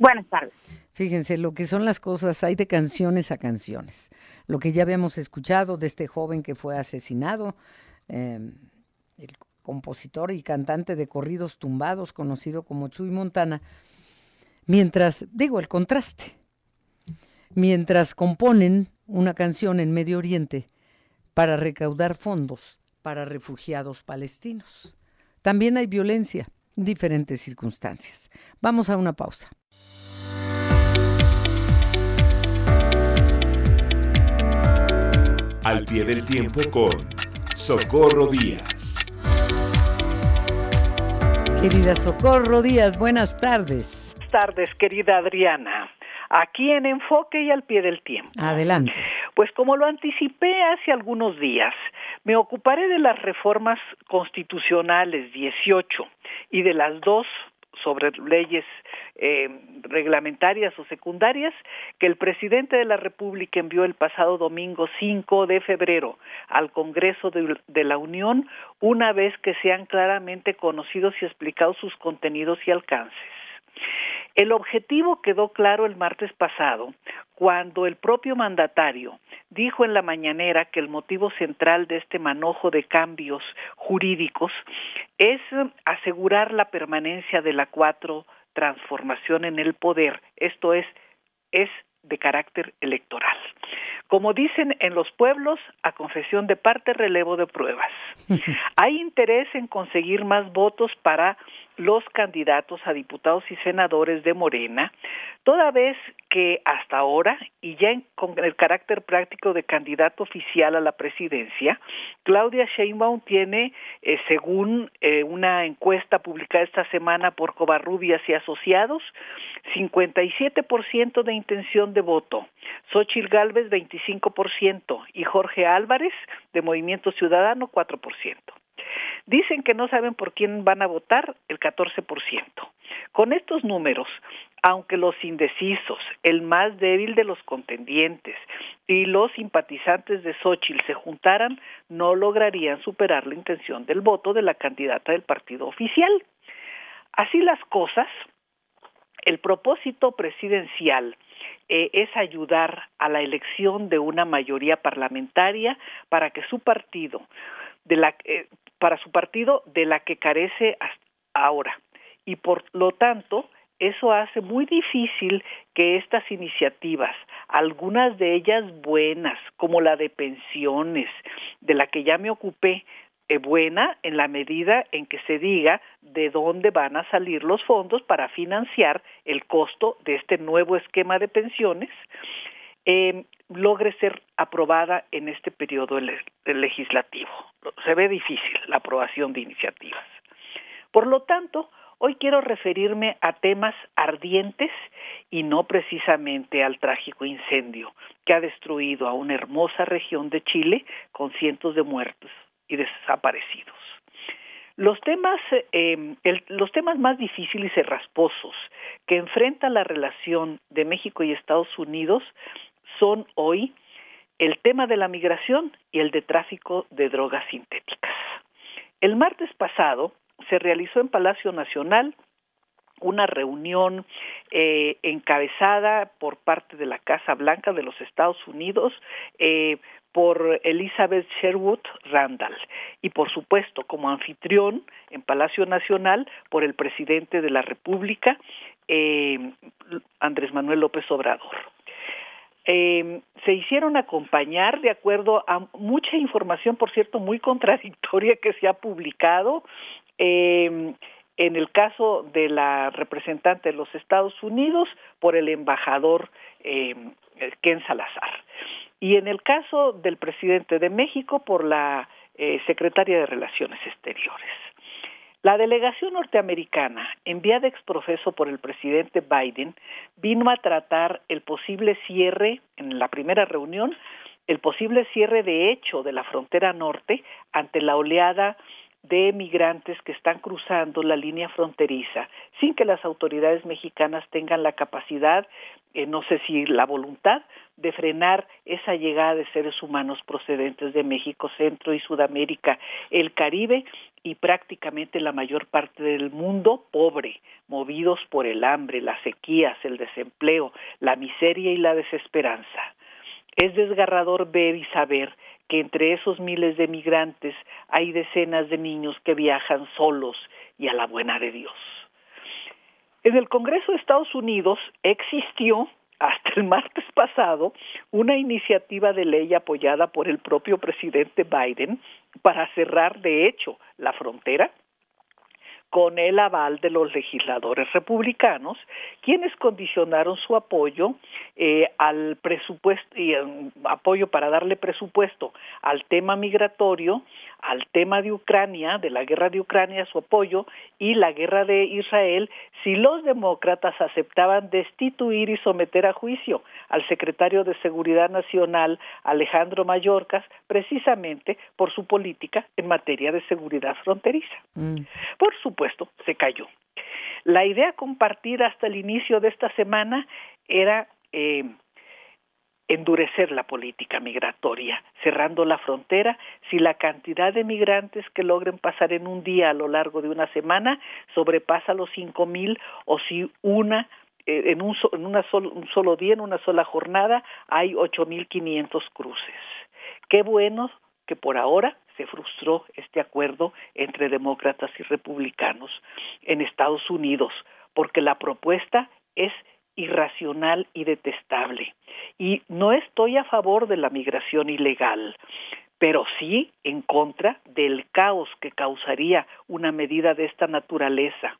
K: Buenas tardes.
A: Fíjense lo que son las cosas, hay de canciones a canciones. Lo que ya habíamos escuchado de este joven que fue asesinado, em, el compositor y cantante de corridos tumbados, conocido como Chuy Montana, Mientras, digo, el contraste, mientras componen una canción en Medio Oriente para recaudar fondos para refugiados palestinos. También hay violencia, diferentes circunstancias. Vamos a una pausa.
G: Al pie del tiempo con Socorro Díaz.
A: Querida Socorro Díaz, buenas tardes
L: tardes, querida Adriana. Aquí en Enfoque y al pie del tiempo.
A: Adelante.
L: Pues como lo anticipé hace algunos días, me ocuparé de las reformas constitucionales 18 y de las dos sobre leyes eh, reglamentarias o secundarias que el presidente de la República envió el pasado domingo 5 de febrero al Congreso de la Unión una vez que sean claramente conocidos y explicados sus contenidos y alcances. El objetivo quedó claro el martes pasado, cuando el propio mandatario dijo en la mañanera que el motivo central de este manojo de cambios jurídicos es asegurar la permanencia de la cuatro transformación en el poder, esto es, es de carácter electoral. Como dicen en los pueblos, a confesión de parte, relevo de pruebas. *laughs* Hay interés en conseguir más votos para los candidatos a diputados y senadores de Morena, toda vez que hasta ahora, y ya con el carácter práctico de candidato oficial a la presidencia, Claudia Sheinbaum tiene, eh, según eh, una encuesta publicada esta semana por Covarrubias y Asociados, 57% de intención de voto, Xochil Gálvez 25% y Jorge Álvarez de Movimiento Ciudadano 4%. Dicen que no saben por quién van a votar el 14%. Con estos números, aunque los indecisos, el más débil de los contendientes y los simpatizantes de Xochitl se juntaran, no lograrían superar la intención del voto de la candidata del partido oficial. Así las cosas, el propósito presidencial eh, es ayudar a la elección de una mayoría parlamentaria para que su partido de la eh, para su partido de la que carece hasta ahora. Y por lo tanto eso hace muy difícil que estas iniciativas, algunas de ellas buenas, como la de pensiones, de la que ya me ocupé, eh, buena en la medida en que se diga de dónde van a salir los fondos para financiar el costo de este nuevo esquema de pensiones, eh, logre ser aprobada en este periodo legislativo. Se ve difícil la aprobación de iniciativas. Por lo tanto, hoy quiero referirme a temas ardientes y no precisamente al trágico incendio que ha destruido a una hermosa región de Chile con cientos de muertos y desaparecidos. Los temas, eh, los temas más difíciles y rasposos que enfrenta la relación de México y Estados Unidos son hoy el tema de la migración y el de tráfico de drogas sintéticas. El martes pasado se realizó en Palacio Nacional una reunión eh, encabezada por parte de la Casa Blanca de los Estados Unidos eh, por Elizabeth Sherwood Randall y por supuesto como anfitrión en Palacio Nacional por el presidente de la República eh, Andrés Manuel López Obrador eh, se hicieron acompañar de acuerdo a mucha información, por cierto, muy contradictoria que se ha publicado. Eh, en el caso de la representante de los Estados Unidos por el embajador eh, Ken Salazar y en el caso del presidente de México por la eh, secretaria de Relaciones Exteriores. La delegación norteamericana, enviada ex profeso por el presidente Biden, vino a tratar el posible cierre, en la primera reunión, el posible cierre de hecho de la frontera norte ante la oleada de migrantes que están cruzando la línea fronteriza sin que las autoridades mexicanas tengan la capacidad, eh, no sé si la voluntad, de frenar esa llegada de seres humanos procedentes de México, Centro y Sudamérica, el Caribe y prácticamente la mayor parte del mundo pobre, movidos por el hambre, las sequías, el desempleo, la miseria y la desesperanza. Es desgarrador ver y saber que entre esos miles de migrantes hay decenas de niños que viajan solos y a la buena de Dios. En el Congreso de Estados Unidos existió hasta el martes pasado una iniciativa de ley apoyada por el propio presidente Biden para cerrar de hecho la frontera con el aval de los legisladores republicanos, quienes condicionaron su apoyo eh, al presupuesto y um, apoyo para darle presupuesto al tema migratorio, al tema de Ucrania, de la guerra de Ucrania, su apoyo y la guerra de Israel, si los demócratas aceptaban destituir y someter a juicio al secretario de Seguridad Nacional, Alejandro Mayorkas, precisamente por su política en materia de seguridad fronteriza. Mm. Por se cayó. La idea compartida hasta el inicio de esta semana era eh, endurecer la política migratoria, cerrando la frontera si la cantidad de migrantes que logren pasar en un día a lo largo de una semana sobrepasa los cinco mil o si una eh, en, un, en una un solo día, en una sola jornada, hay ocho mil quinientos cruces. Qué bueno que por ahora se frustró este acuerdo entre demócratas y republicanos en Estados Unidos, porque la propuesta es irracional y detestable. Y no estoy a favor de la migración ilegal, pero sí en contra del caos que causaría una medida de esta naturaleza.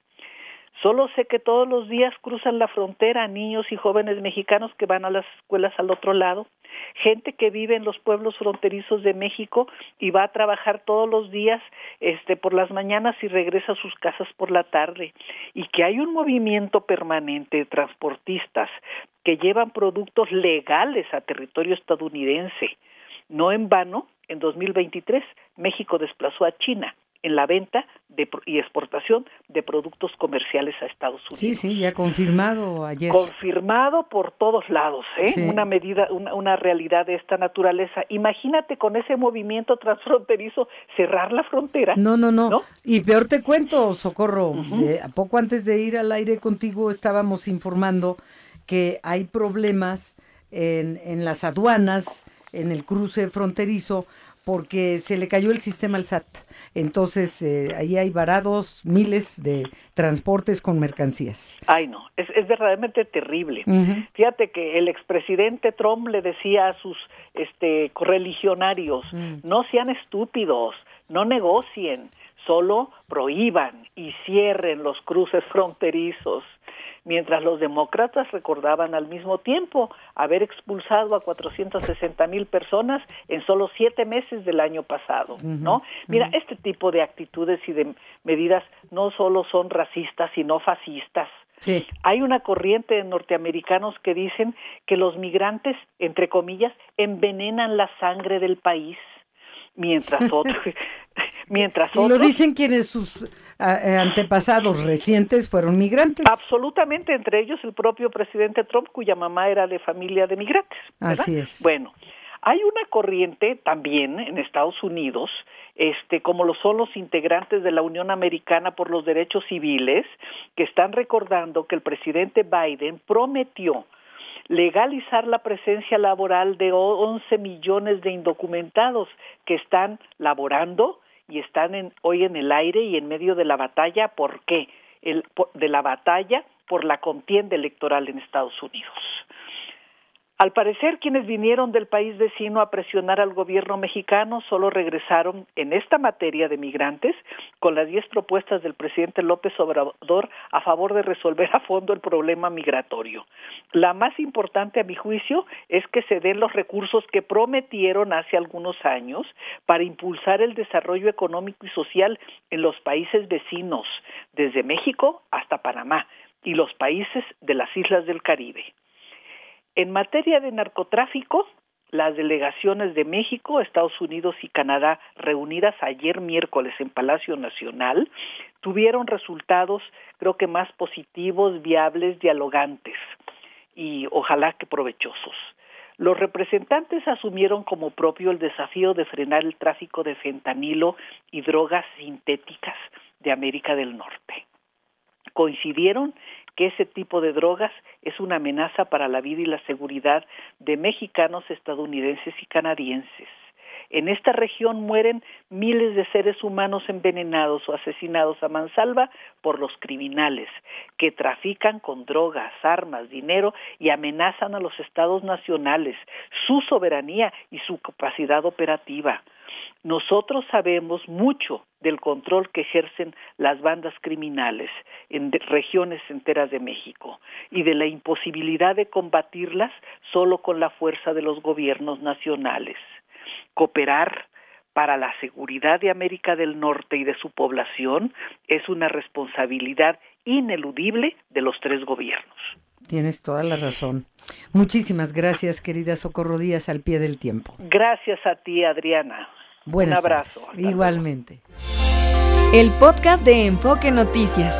L: Solo sé que todos los días cruzan la frontera niños y jóvenes mexicanos que van a las escuelas al otro lado, gente que vive en los pueblos fronterizos de México y va a trabajar todos los días este por las mañanas y regresa a sus casas por la tarde y que hay un movimiento permanente de transportistas que llevan productos legales a territorio estadounidense. No en vano, en 2023 México desplazó a China en la venta de, y exportación de productos comerciales a Estados Unidos.
A: Sí, sí, ya confirmado ayer.
L: Confirmado por todos lados, ¿eh? Una medida, una, realidad de esta naturaleza. Imagínate con ese movimiento transfronterizo cerrar la frontera.
A: No, no, no. Y peor te cuento, Socorro, a poco antes de ir al aire contigo estábamos informando que hay problemas en, en las aduanas, en el cruce fronterizo, porque se le cayó el sistema al SAT. Entonces, eh, ahí hay varados miles de transportes con mercancías.
L: Ay, no, es, es verdaderamente terrible. Fíjate que el expresidente Trump le decía a sus este, correligionarios,
A: Mm.
L: no sean estúpidos, no negocien, solo prohíban y cierren los cruces fronterizos. Mientras los demócratas recordaban al mismo tiempo haber expulsado a 460 mil personas en solo siete meses del año pasado, ¿no? Mira, este tipo de actitudes y de medidas no solo son racistas, sino fascistas.
A: Sí.
L: Hay una corriente de norteamericanos que dicen que los migrantes, entre comillas, envenenan la sangre del país, mientras *laughs* otros, mientras
A: Y lo
L: otros
A: dicen quienes sus eh, antepasados recientes fueron migrantes.
L: Absolutamente, entre ellos el propio presidente Trump, cuya mamá era de familia de migrantes. ¿verdad?
A: Así es.
L: Bueno, hay una corriente también en Estados Unidos, este, como lo son los integrantes de la Unión Americana por los Derechos Civiles, que están recordando que el presidente Biden prometió legalizar la presencia laboral de 11 millones de indocumentados que están laborando y están en, hoy en el aire y en medio de la batalla. ¿Por qué? De la batalla por la contienda electoral en Estados Unidos. Al parecer, quienes vinieron del país vecino a presionar al gobierno mexicano solo regresaron en esta materia de migrantes con las diez propuestas del presidente López Obrador a favor de resolver a fondo el problema migratorio. La más importante, a mi juicio, es que se den los recursos que prometieron hace algunos años para impulsar el desarrollo económico y social en los países vecinos, desde México hasta Panamá y los países de las islas del Caribe. En materia de narcotráfico, las delegaciones de México, Estados Unidos y Canadá reunidas ayer miércoles en Palacio Nacional tuvieron resultados creo que más positivos, viables, dialogantes y ojalá que provechosos. Los representantes asumieron como propio el desafío de frenar el tráfico de fentanilo y drogas sintéticas de América del Norte coincidieron que ese tipo de drogas es una amenaza para la vida y la seguridad de mexicanos, estadounidenses y canadienses. En esta región mueren miles de seres humanos envenenados o asesinados a mansalva por los criminales que trafican con drogas, armas, dinero y amenazan a los estados nacionales, su soberanía y su capacidad operativa. Nosotros sabemos mucho del control que ejercen las bandas criminales en regiones enteras de México y de la imposibilidad de combatirlas solo con la fuerza de los gobiernos nacionales. Cooperar para la seguridad de América del Norte y de su población es una responsabilidad ineludible de los tres gobiernos.
A: Tienes toda la razón. Muchísimas gracias, querida Socorro Díaz, al pie del tiempo.
L: Gracias a ti, Adriana.
A: Buenas
L: Un abrazo.
A: Igualmente.
M: El podcast de Enfoque Noticias.